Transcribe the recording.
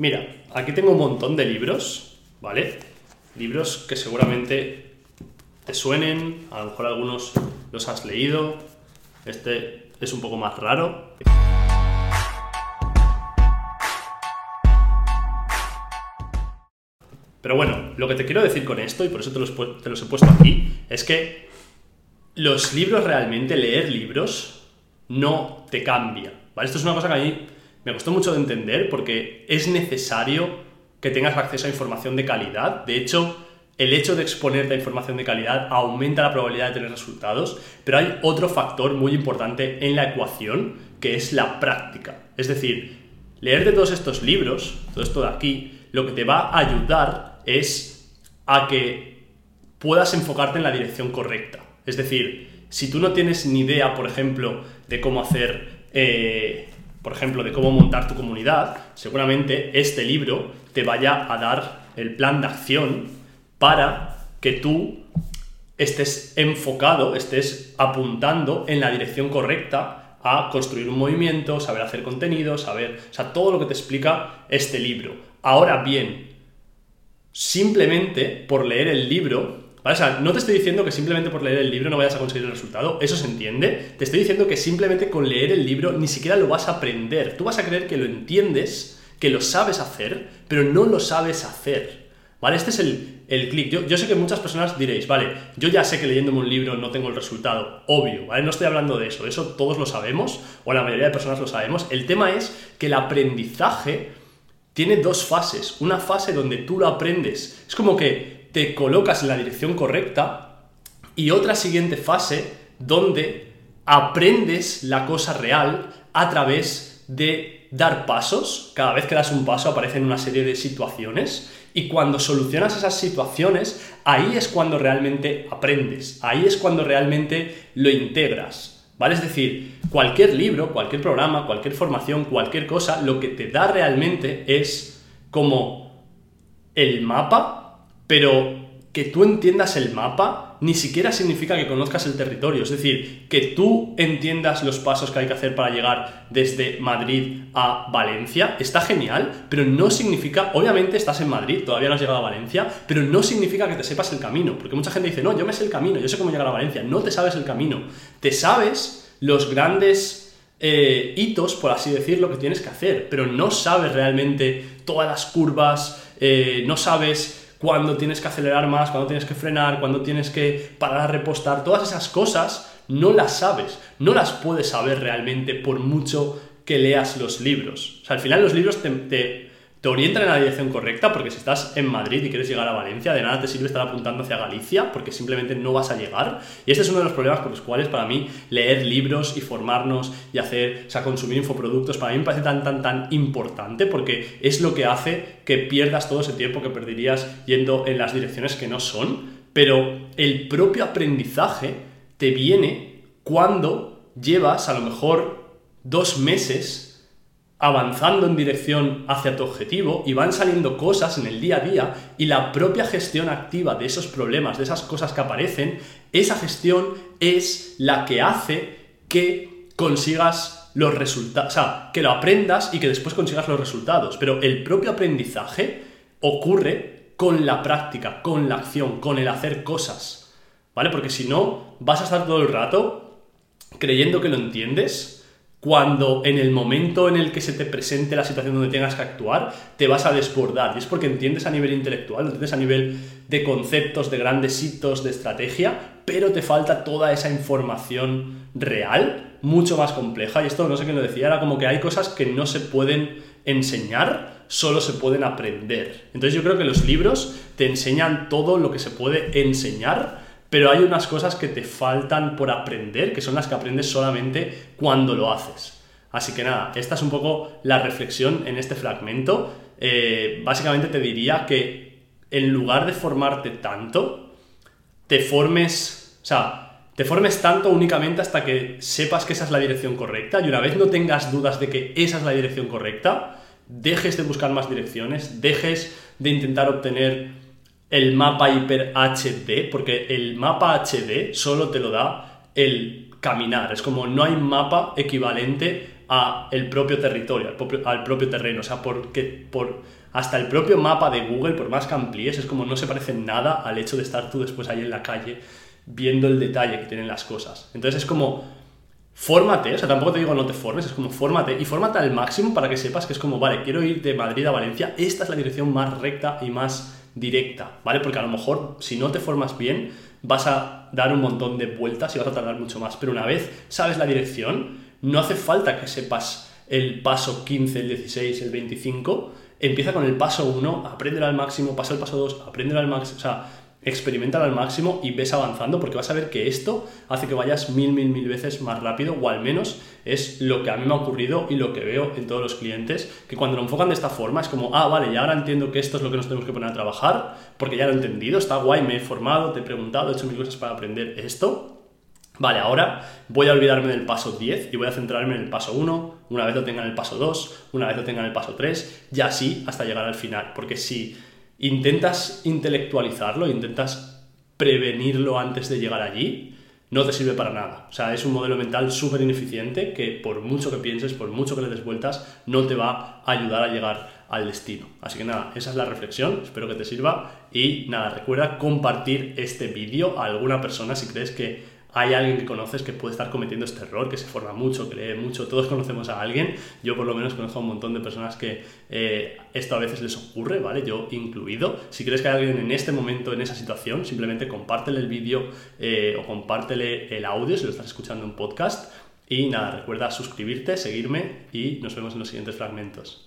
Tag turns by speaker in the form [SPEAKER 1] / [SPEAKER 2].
[SPEAKER 1] Mira, aquí tengo un montón de libros, ¿vale? Libros que seguramente te suenen, a lo mejor algunos los has leído. Este es un poco más raro. Pero bueno, lo que te quiero decir con esto, y por eso te los, he puesto aquí, es que los libros realmente, leer libros, no te cambia. ¿vale? Esto es una cosa que a mí me costó mucho de entender porque es necesario que tengas acceso a información de calidad. De hecho, el hecho de exponerte a información de calidad aumenta la probabilidad de tener resultados, pero hay otro factor muy importante en la ecuación que es la práctica. Es decir, leer de todos estos libros, todo esto de aquí, lo que te va a ayudar es a que puedas enfocarte en la dirección correcta. Es decir, si tú no tienes ni idea, por ejemplo, de cómo hacer eh, por ejemplo, de cómo montar tu comunidad, seguramente este libro te vaya a dar el plan de acción para que tú estés enfocado, estés apuntando en la dirección correcta a construir un movimiento, saber hacer contenido, saber, o sea, todo lo que te explica este libro. Ahora bien, simplemente por leer el libro o sea, no te estoy diciendo que simplemente por leer el libro no vayas a conseguir el resultado, eso se entiende. Te estoy diciendo que simplemente con leer el libro ni siquiera lo vas a aprender. Tú vas a creer que lo entiendes, que lo sabes hacer, pero no lo sabes hacer. ¿Vale? Este es el, el clic. Yo, yo, sé que muchas personas diréis, vale, yo ya sé que leyéndome un libro no tengo el resultado. Obvio, ¿vale? No estoy hablando de eso. Eso todos lo sabemos, o la mayoría de personas lo sabemos. El tema es que el aprendizaje tiene dos fases. Una fase donde tú lo aprendes. Es como que te colocas en la dirección correcta y otra siguiente fase donde aprendes la cosa real a través de dar pasos. Cada vez que das un paso aparecen una serie de situaciones y cuando solucionas esas situaciones, ahí es cuando realmente aprendes, ahí es cuando realmente lo integras. ¿Vale? Es decir, cualquier libro, cualquier programa, cualquier formación, cualquier cosa, lo que te da realmente es como el mapa pero que tú entiendas el mapa ni siquiera significa que conozcas el territorio, es decir, que tú entiendas los pasos que hay que hacer para llegar desde Madrid a Valencia, está genial, pero no significa, obviamente estás en Madrid, todavía no has llegado a Valencia, pero no significa que te sepas el camino, porque mucha gente dice, no, yo me sé el camino, yo sé cómo llegar a Valencia, no te sabes el camino, te sabes los grandes eh, hitos, por así decirlo, que tienes que hacer, pero no sabes realmente todas las curvas, eh, no sabes cuándo tienes que acelerar más, cuándo tienes que frenar, cuándo tienes que parar a repostar, todas esas cosas no las sabes, no las puedes saber realmente por mucho que leas los libros. O sea, al final los libros te, te te orientan en la dirección correcta, porque si estás en Madrid y quieres llegar a Valencia, de nada te sirve estar apuntando hacia Galicia, porque simplemente no vas a llegar. Y este es uno de los problemas con los cuales para mí leer libros y formarnos y hacer, o sea, consumir infoproductos, para mí me parece tan, tan, tan importante, porque es lo que hace que pierdas todo ese tiempo que perderías yendo en las direcciones que no son. Pero el propio aprendizaje te viene cuando llevas a lo mejor dos meses avanzando en dirección hacia tu objetivo y van saliendo cosas en el día a día y la propia gestión activa de esos problemas, de esas cosas que aparecen, esa gestión es la que hace que consigas los resultados, o sea, que lo aprendas y que después consigas los resultados. Pero el propio aprendizaje ocurre con la práctica, con la acción, con el hacer cosas, ¿vale? Porque si no, vas a estar todo el rato creyendo que lo entiendes, cuando en el momento en el que se te presente la situación donde tengas que actuar, te vas a desbordar. Y es porque entiendes a nivel intelectual, entiendes a nivel de conceptos, de grandes hitos, de estrategia, pero te falta toda esa información real, mucho más compleja. Y esto no sé quién lo decía, era como que hay cosas que no se pueden enseñar, solo se pueden aprender. Entonces yo creo que los libros te enseñan todo lo que se puede enseñar pero hay unas cosas que te faltan por aprender, que son las que aprendes solamente cuando lo haces. Así que nada, esta es un poco la reflexión en este fragmento. Eh, básicamente te diría que en lugar de formarte tanto, te formes, o sea, te formes tanto únicamente hasta que sepas que esa es la dirección correcta y una vez no tengas dudas de que esa es la dirección correcta, dejes de buscar más direcciones, dejes de intentar obtener el mapa hiper HD, porque el mapa HD solo te lo da el caminar. Es como no hay mapa equivalente a el propio territorio, al propio, terreno. O sea, porque por, hasta el propio mapa de Google, por más que amplíes, es como no se parece nada al hecho de estar tú después ahí en la calle viendo el detalle que tienen las cosas. Entonces es como, fórmate, o sea, tampoco te digo no te formes, es como fórmate y fórmate al máximo para que sepas que es como, vale, quiero ir de Madrid a Valencia, esta es la dirección más recta y más directa, ¿vale? Porque a lo mejor si no te formas bien, vas a dar un montón de vueltas y vas a tardar mucho más, pero una vez sabes la dirección, no hace falta que sepas el paso 15, el 16, el 25, empieza con el paso 1, aprende al máximo, pasa el paso 2, aprende al máximo, o sea, experimenta al máximo y ves avanzando porque vas a ver que esto hace que vayas mil, mil, mil veces más rápido o al menos es lo que a mí me ha ocurrido y lo que veo en todos los clientes, que cuando lo enfocan de esta forma es como, ah, vale, ya ahora entiendo que esto es lo que nos tenemos que poner a trabajar porque ya lo he entendido, está guay, me he formado, te he preguntado, he hecho mil cosas para aprender esto. Vale, ahora voy a olvidarme del paso 10 y voy a centrarme en el paso 1, una vez lo tenga en el paso 2, una vez lo tenga en el paso 3 y así hasta llegar al final, porque si intentas intelectualizarlo, intentas prevenirlo antes de llegar allí, no te sirve para nada. O sea, es un modelo mental súper ineficiente que por mucho que pienses, por mucho que le des vueltas, no te va a ayudar a llegar al destino. Así que nada, esa es la reflexión, espero que te sirva y nada, recuerda compartir este vídeo a alguna persona si crees que hay alguien que conoces que puede estar cometiendo este error, que se forma mucho, que lee mucho, todos conocemos a alguien, yo por lo menos conozco a un montón de personas que eh, esto a veces les ocurre, ¿vale? Yo incluido. Si crees que hay alguien en este momento, en esa situación, simplemente compártele el vídeo eh, o compártele el audio si lo estás escuchando en podcast. Y nada, recuerda suscribirte, seguirme y nos vemos en los siguientes fragmentos.